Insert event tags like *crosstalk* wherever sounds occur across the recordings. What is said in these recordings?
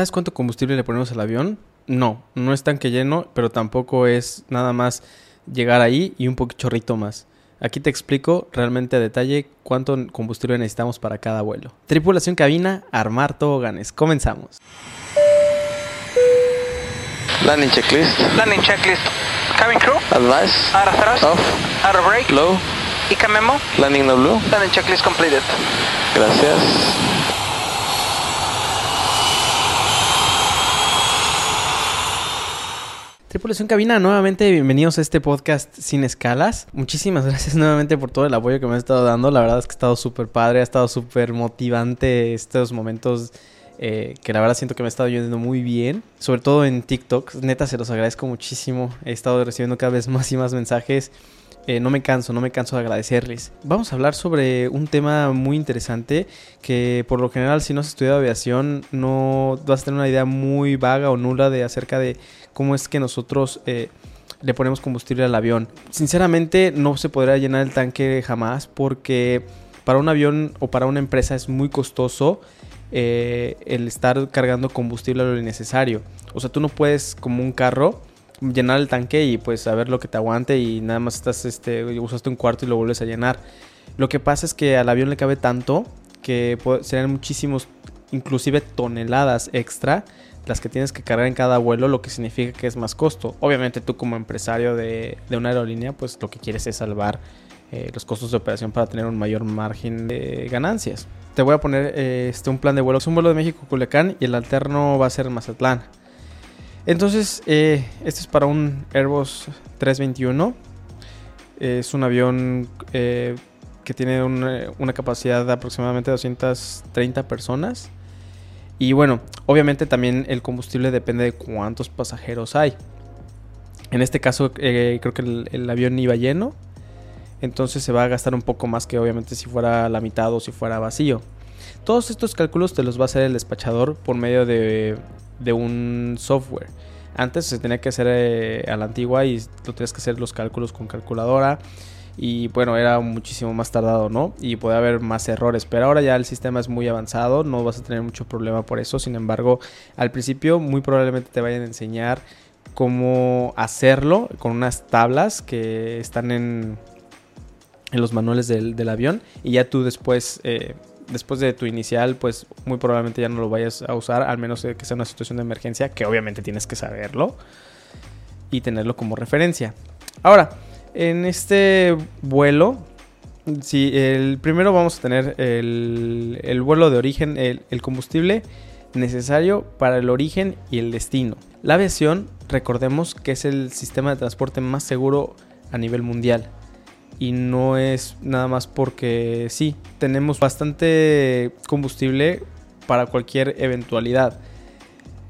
¿Sabes cuánto combustible le ponemos al avión? No, no es tanque lleno, pero tampoco es nada más llegar ahí y un poquito chorrito más. Aquí te explico realmente a detalle cuánto combustible necesitamos para cada vuelo. Tripulación cabina, armar toboganes. Comenzamos. Landing checklist. Landing checklist. Cabin crew. Advice. Out of thrust. Off. Out of brake. Low. ICA memo. Landing no blue. Landing checklist completed. Gracias. Tripulación Cabina, nuevamente bienvenidos a este podcast sin escalas. Muchísimas *laughs* gracias nuevamente por todo el apoyo que me has estado dando. La verdad es que ha estado súper padre, ha estado súper motivante estos momentos eh, que la verdad siento que me ha estado yendo muy bien. Sobre todo en TikTok. Neta, se los agradezco muchísimo. He estado recibiendo cada vez *laughs* más y más mensajes. Eh, no me canso, no me canso de agradecerles. Vamos a hablar sobre un tema muy interesante que por lo general si no has estudiado aviación no vas a tener una idea muy vaga o nula de acerca de cómo es que nosotros eh, le ponemos combustible al avión. Sinceramente no se podrá llenar el tanque jamás porque para un avión o para una empresa es muy costoso eh, el estar cargando combustible a lo innecesario. O sea, tú no puedes como un carro llenar el tanque y pues saber lo que te aguante y nada más estás, este, usaste un cuarto y lo vuelves a llenar. Lo que pasa es que al avión le cabe tanto que serán muchísimos, inclusive toneladas extra las que tienes que cargar en cada vuelo, lo que significa que es más costo. Obviamente tú como empresario de, una aerolínea, pues lo que quieres es salvar eh, los costos de operación para tener un mayor margen de ganancias. Te voy a poner eh, este, un plan de vuelo. Es un vuelo de México Culiacán y el alterno va a ser Mazatlán. Entonces, eh, este es para un Airbus 321. Es un avión eh, que tiene una, capacidad de aproximadamente 230 personas. Y bueno, obviamente también el combustible depende de cuántos pasajeros hay. En este caso, eh, creo que el, el, avión iba lleno. Entonces se va a gastar un poco más que obviamente si fuera la mitad o si fuera vacío. Todos estos cálculos te los va a hacer el despachador por medio de de un software. Antes se tenía que hacer eh, a la antigua y lo tenías que hacer los cálculos con calculadora. Y bueno, era muchísimo más tardado, ¿no? Y puede haber más errores. Pero ahora ya el sistema es muy avanzado, no vas a tener mucho problema por eso. Sin embargo, al principio muy probablemente te vayan a enseñar cómo hacerlo con unas tablas que están en, en los manuales del, avión. Y ya tú después eh, después de tu inicial, pues muy probablemente ya no lo vayas a usar, al menos que sea una situación de emergencia, que obviamente tienes que saberlo y tenerlo como referencia. Ahora, en este vuelo, si el primero vamos a tener el, vuelo de origen, el, el combustible necesario para el origen y el destino. La aviación, recordemos que es el sistema de transporte más seguro a nivel mundial y no es nada más porque sí, tenemos bastante combustible para cualquier eventualidad.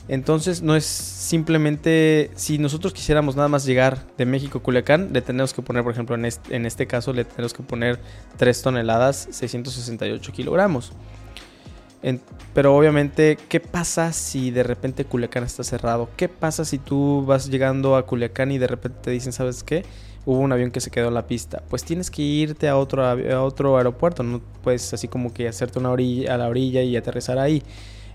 Entonces no es simplemente, si nosotros quisiéramos nada más llegar de México a Culiacán, le tenemos que poner, por ejemplo, en este, caso le tenemos que poner 3 toneladas, 668 kilogramos. pero obviamente, ¿qué pasa si de repente Culiacán está cerrado? ¿Qué pasa si tú vas llegando a Culiacán y de repente te dicen, ¿sabes qué? Hubo un avión que se quedó en la pista, pues tienes que irte a otro, a otro aeropuerto, no puedes así como que hacerte una orilla, a la orilla y aterrizar ahí.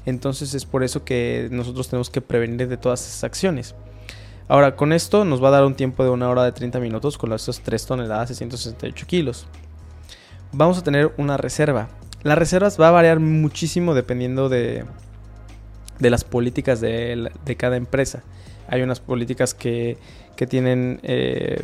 Entonces es por eso que nosotros tenemos que prevenir de todas esas acciones. Ahora, con esto nos va a dar un tiempo de una hora de 30 minutos con las 3 toneladas y 168 kilos. Vamos a tener una reserva. Las reservas va a variar muchísimo dependiendo de, de las políticas de, de, cada empresa. Hay unas políticas que, que tienen eh,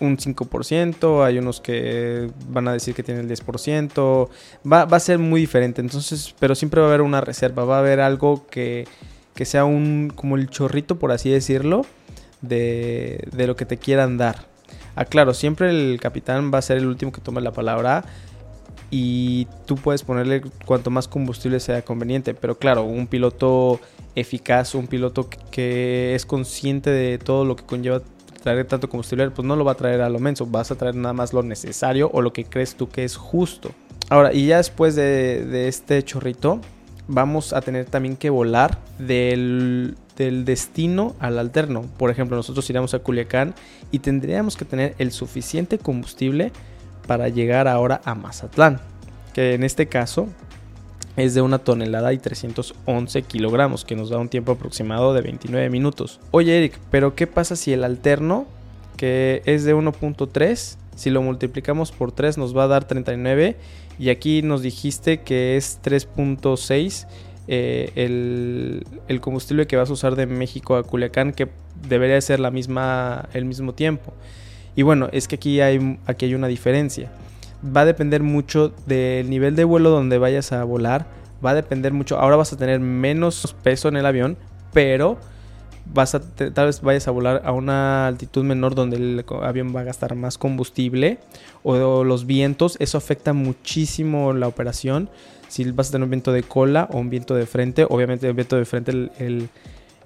un 5%, hay unos que van a decir que tienen el 10%, va, va, a ser muy diferente, entonces, pero siempre va a haber una reserva, va a haber algo que, que sea un, como el chorrito, por así decirlo, de, de lo que te quieran dar. Ah, claro, siempre el capitán va a ser el último que tome la palabra y tú puedes ponerle cuanto más combustible sea conveniente, pero claro, un piloto eficaz, un piloto que es consciente de todo lo que conlleva traer tanto combustible, pues no lo va a traer a lo menso, vas a traer nada más lo necesario o lo que crees tú que es justo. Ahora, y ya después de, este chorrito, vamos a tener también que volar del, del, destino al alterno. Por ejemplo, nosotros iríamos a Culiacán y tendríamos que tener el suficiente combustible para llegar ahora a Mazatlán. Que en este caso es de una tonelada y 311 kilogramos, que nos da un tiempo aproximado de 29 minutos. Oye Eric, pero ¿qué pasa si el alterno, que es de 1.3, si lo multiplicamos por 3 nos va a dar 39 y aquí nos dijiste que es 3.6 eh, el, el, combustible que vas a usar de México a Culiacán, que debería ser la misma, el mismo tiempo. Y bueno, es que aquí hay, aquí hay una diferencia va a depender mucho del nivel de vuelo donde vayas a volar. Va a depender mucho. Ahora vas a tener menos peso en el avión, pero vas a tal vez vayas a volar a una altitud menor donde el avión va a gastar más combustible o, los vientos. Eso afecta muchísimo la operación. Si vas a tener un viento de cola o un viento de frente, obviamente el viento de frente el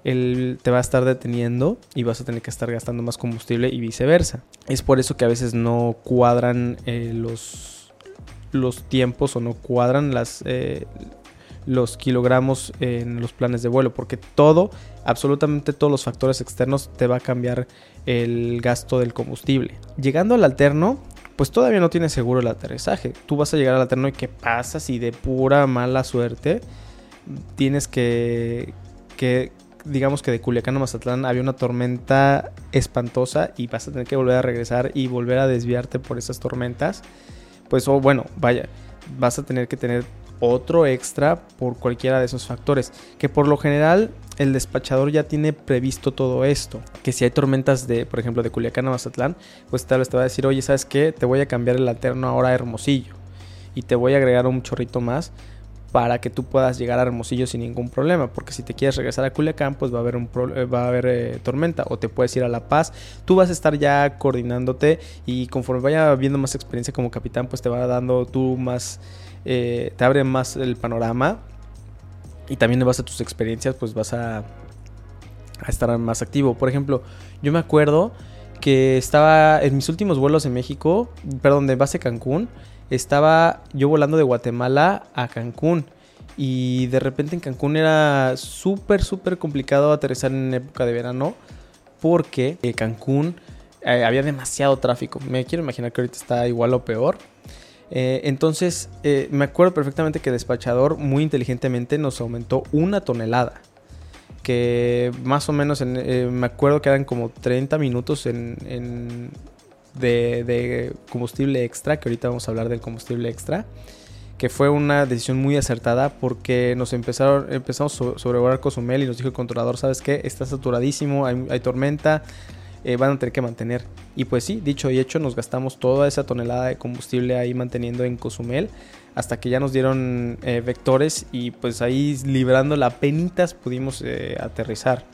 él te va a estar deteniendo y vas a tener que estar gastando más combustible y viceversa. Es por eso que a veces no cuadran eh, los, los tiempos o no cuadran las, eh, los kilogramos en los planes de vuelo, porque todo, absolutamente todos los factores externos te va a cambiar el gasto del combustible. Llegando al alterno, pues todavía no tienes seguro el aterrizaje. Tú vas a llegar al alterno y qué pasa si de pura mala suerte tienes que, que digamos que de Culiacán a Mazatlán había una tormenta espantosa y vas a tener que volver a regresar y volver a desviarte por esas tormentas, pues o bueno, vaya, vas a tener que tener otro extra por cualquiera de esos factores, que por lo general el despachador ya tiene previsto todo esto, que si hay tormentas de, por ejemplo, de Culiacán a Mazatlán, pues tal vez te va a decir, oye, ¿sabes qué? Te voy a cambiar el alterno ahora a Hermosillo y te voy a agregar un chorrito más para que tú puedas llegar a Hermosillo sin ningún problema. Porque si te quieres regresar a Culiacán, pues va a haber, un eh, va a haber eh, tormenta. O te puedes ir a La Paz. Tú vas a estar ya coordinándote y conforme vaya viendo más experiencia como capitán, pues te va dando tú más, eh, te abre más el panorama. Y también en base a tus experiencias, pues vas a, a estar más activo. Por ejemplo, yo me acuerdo que estaba en mis últimos vuelos en México, perdón, de base Cancún estaba yo volando de Guatemala a Cancún. Y de repente en Cancún era súper, súper complicado aterrizar en época de verano. Porque en Cancún eh, había demasiado tráfico. Me quiero imaginar que ahorita está igual o peor. Eh, entonces eh, me acuerdo perfectamente que Despachador muy inteligentemente nos aumentó una tonelada. Que más o menos me acuerdo que eran como 30 minutos en de, combustible extra, que ahorita vamos a hablar del combustible extra, que fue una decisión muy acertada porque nos empezaron, empezamos a sobrevolar Cozumel y nos dijo el controlador, ¿sabes qué? Está saturadísimo, hay, tormenta, eh, van a tener que mantener. Y pues sí, dicho y hecho, nos gastamos toda esa tonelada de combustible ahí manteniendo en Cozumel hasta que ya nos dieron eh, vectores y pues ahí librando la penitas pudimos eh, aterrizar.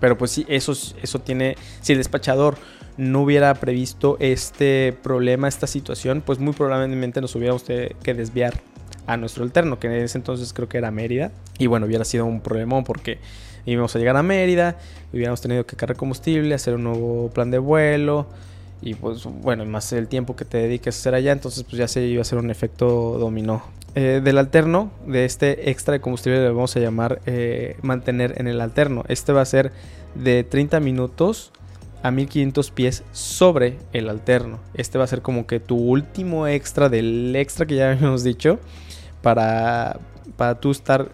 Pero pues sí, eso, eso tiene, si el despachador no hubiera previsto este problema, esta situación, pues muy probablemente nos hubiéramos que desviar a nuestro alterno, que en ese entonces creo que era Mérida. Y bueno, hubiera sido un problemón porque íbamos a llegar a Mérida, hubiéramos tenido que cargar combustible, hacer un nuevo plan de vuelo. Y pues bueno, más el tiempo que te dediques a hacer allá, entonces pues ya se iba a hacer un efecto dominó. Eh, del alterno, de este extra de combustible le vamos a llamar eh, mantener en el alterno. Este va a ser de 30 minutos a 1500 pies sobre el alterno. Este va a ser como que tu último extra del extra que ya *laughs* habíamos dicho para, para tú estar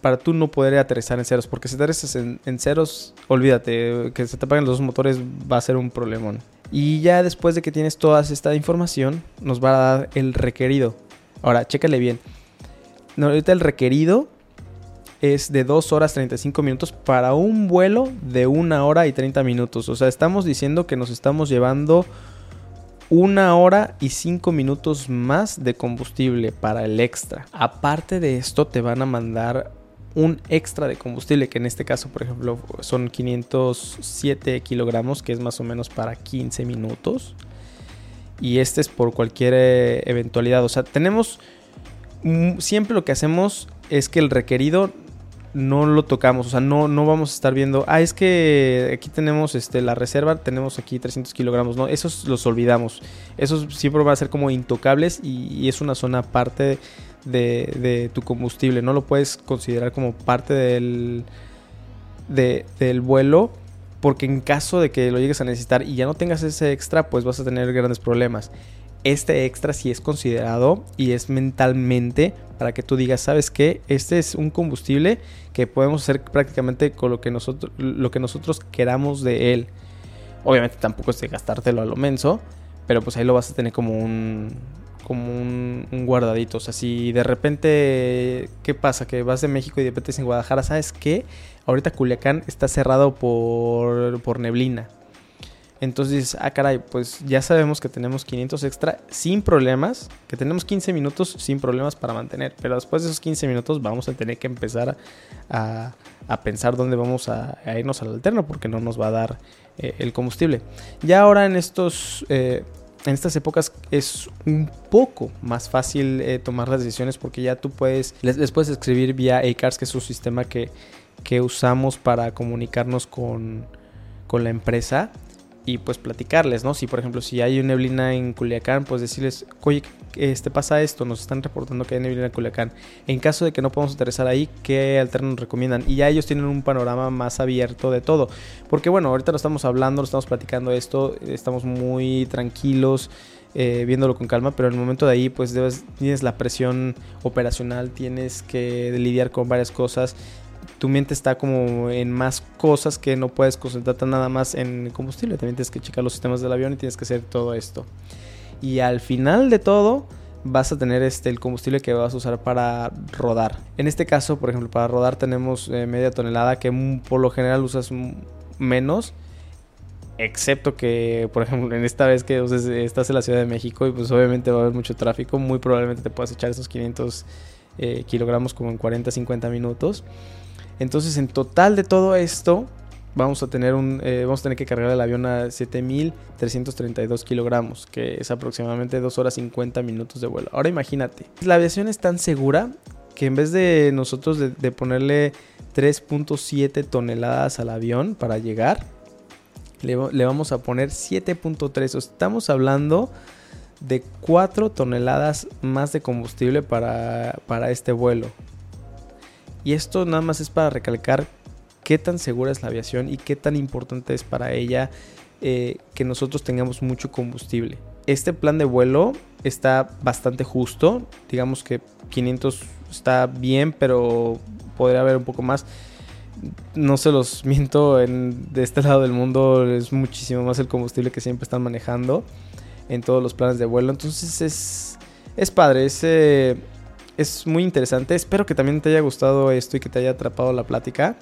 para tú no poder aterrizar en ceros. Porque si aterrizas en, en, ceros, olvídate, que se te apaguen los dos motores va a ser un problemón. Y ya después de que tienes toda esta información, nos va a dar el requerido. Ahora, chécale bien. ahorita el requerido es de 2 horas 35 minutos para un vuelo de 1 hora y 30 minutos. O sea, estamos diciendo que nos estamos llevando una hora y 5 minutos más de combustible para el extra. Aparte de esto, te van a mandar un extra de combustible, que en este caso, por ejemplo, son 507 kilogramos, que es más o menos para 15 minutos. Y este es por cualquier eh, eventualidad. O sea, tenemos... Siempre lo que hacemos es que el requerido no lo tocamos, o sea, no, no vamos a estar viendo, ah, es que aquí tenemos este, la reserva, tenemos aquí 300 kilogramos, no, esos los olvidamos, esos siempre van a ser como intocables y, es una zona aparte de, tu combustible, no lo puedes considerar como parte del, del vuelo, porque en caso de que lo llegues a necesitar y ya no tengas ese extra, pues vas a tener grandes problemas. Este extra sí es considerado y es mentalmente para que tú digas, ¿sabes qué? Este es un combustible que podemos hacer prácticamente con lo que nosotros, lo que nosotros queramos de él. Obviamente tampoco es de gastártelo a lo menso, pero pues ahí lo vas a tener como un como un, guardadito. O sea, si de repente, ¿qué pasa? Que vas de México y de repente en Guadalajara, ¿sabes qué? Ahorita Culiacán está cerrado por, por neblina. Entonces dices, ah, caray, pues ya sabemos que tenemos 500 extra sin problemas, que tenemos 15 minutos sin problemas para mantener, pero después de esos 15 minutos vamos a tener que empezar a, pensar dónde vamos a, irnos al alterno porque no nos va a dar eh, el combustible. Ya ahora en estos... Eh, en estas épocas es un poco más fácil eh, tomar las decisiones porque ya tú puedes, les, puedes escribir vía ACARS, que es un sistema que, que usamos para comunicarnos con, con la empresa y pues platicarles, ¿no? Si por ejemplo si hay una neblina en Culiacán, pues decirles, oye, este pasa esto, nos están reportando que hay neblina en Culiacán. En caso de que no podamos aterrizar ahí, ¿qué alterno nos recomiendan? Y ya ellos tienen un panorama más abierto de todo. Porque bueno, ahorita lo estamos hablando, lo estamos platicando esto, estamos muy tranquilos. Eh, viéndolo con calma, pero en el momento de ahí pues debes, tienes la presión operacional, tienes que lidiar con varias cosas tu mente está como en más cosas que no puedes concentrarte nada más en combustible. También tienes que checar los sistemas del avión y tienes que hacer todo esto. Y al final de todo vas a tener este, el combustible que vas a usar para rodar. En este caso, por ejemplo, para rodar tenemos eh, media tonelada que por lo general usas menos. Excepto que, por ejemplo, en esta vez que estás en la Ciudad de México y pues obviamente va a haber mucho tráfico, muy probablemente te puedas echar esos 500 eh, kilogramos como en 40-50 minutos. Entonces, en total de todo esto, vamos a tener un eh, vamos a tener que cargar el avión a 7332 kilogramos, que es aproximadamente 2 horas 50 minutos de vuelo. Ahora imagínate, la aviación es tan segura que en vez de nosotros de, ponerle 3.7 toneladas al avión para llegar, le, vamos a poner 7.3. Estamos hablando de 4 toneladas más de combustible para, para este vuelo. Y esto nada más es para recalcar qué tan segura es la aviación y qué tan importante es para ella eh, que nosotros tengamos mucho combustible. Este plan de vuelo está bastante justo. Digamos que 500 está bien, pero podría haber un poco más. No se los *laughs* miento, en, de este lado del mundo es muchísimo más el combustible que siempre están manejando en todos los planes de vuelo. Entonces es, es padre, es, eh, es muy interesante. Espero que también te haya gustado esto y que te haya atrapado la plática.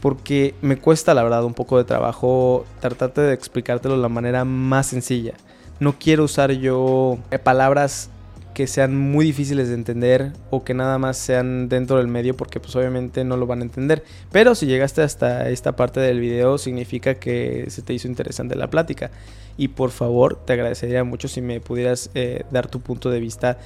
Porque me cuesta, la verdad, un poco de trabajo tratarte de explicártelo de la manera más sencilla. No quiero usar yo eh, palabras que sean muy difíciles de entender o que nada más sean dentro del medio porque pues obviamente no lo van a entender. Pero si llegaste hasta esta parte del video significa que se te hizo interesante la plática. Y por favor te agradecería mucho si me pudieras eh, dar tu punto de vista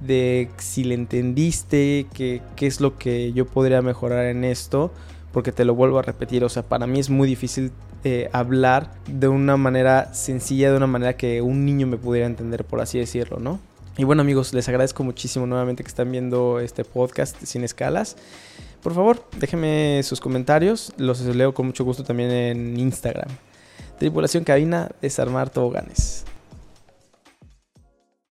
de si le entendiste, qué, qué es lo que yo podría mejorar en esto, porque te lo vuelvo a repetir, o sea, para mí es muy difícil eh, hablar de una manera sencilla, de una manera que un niño me pudiera entender, por así decirlo, ¿no? Y bueno amigos, les agradezco muchísimo nuevamente que están viendo este podcast sin escalas. Por favor, déjenme sus comentarios, los leo con mucho gusto también en Instagram. Tripulación cabina, desarmar toboganes.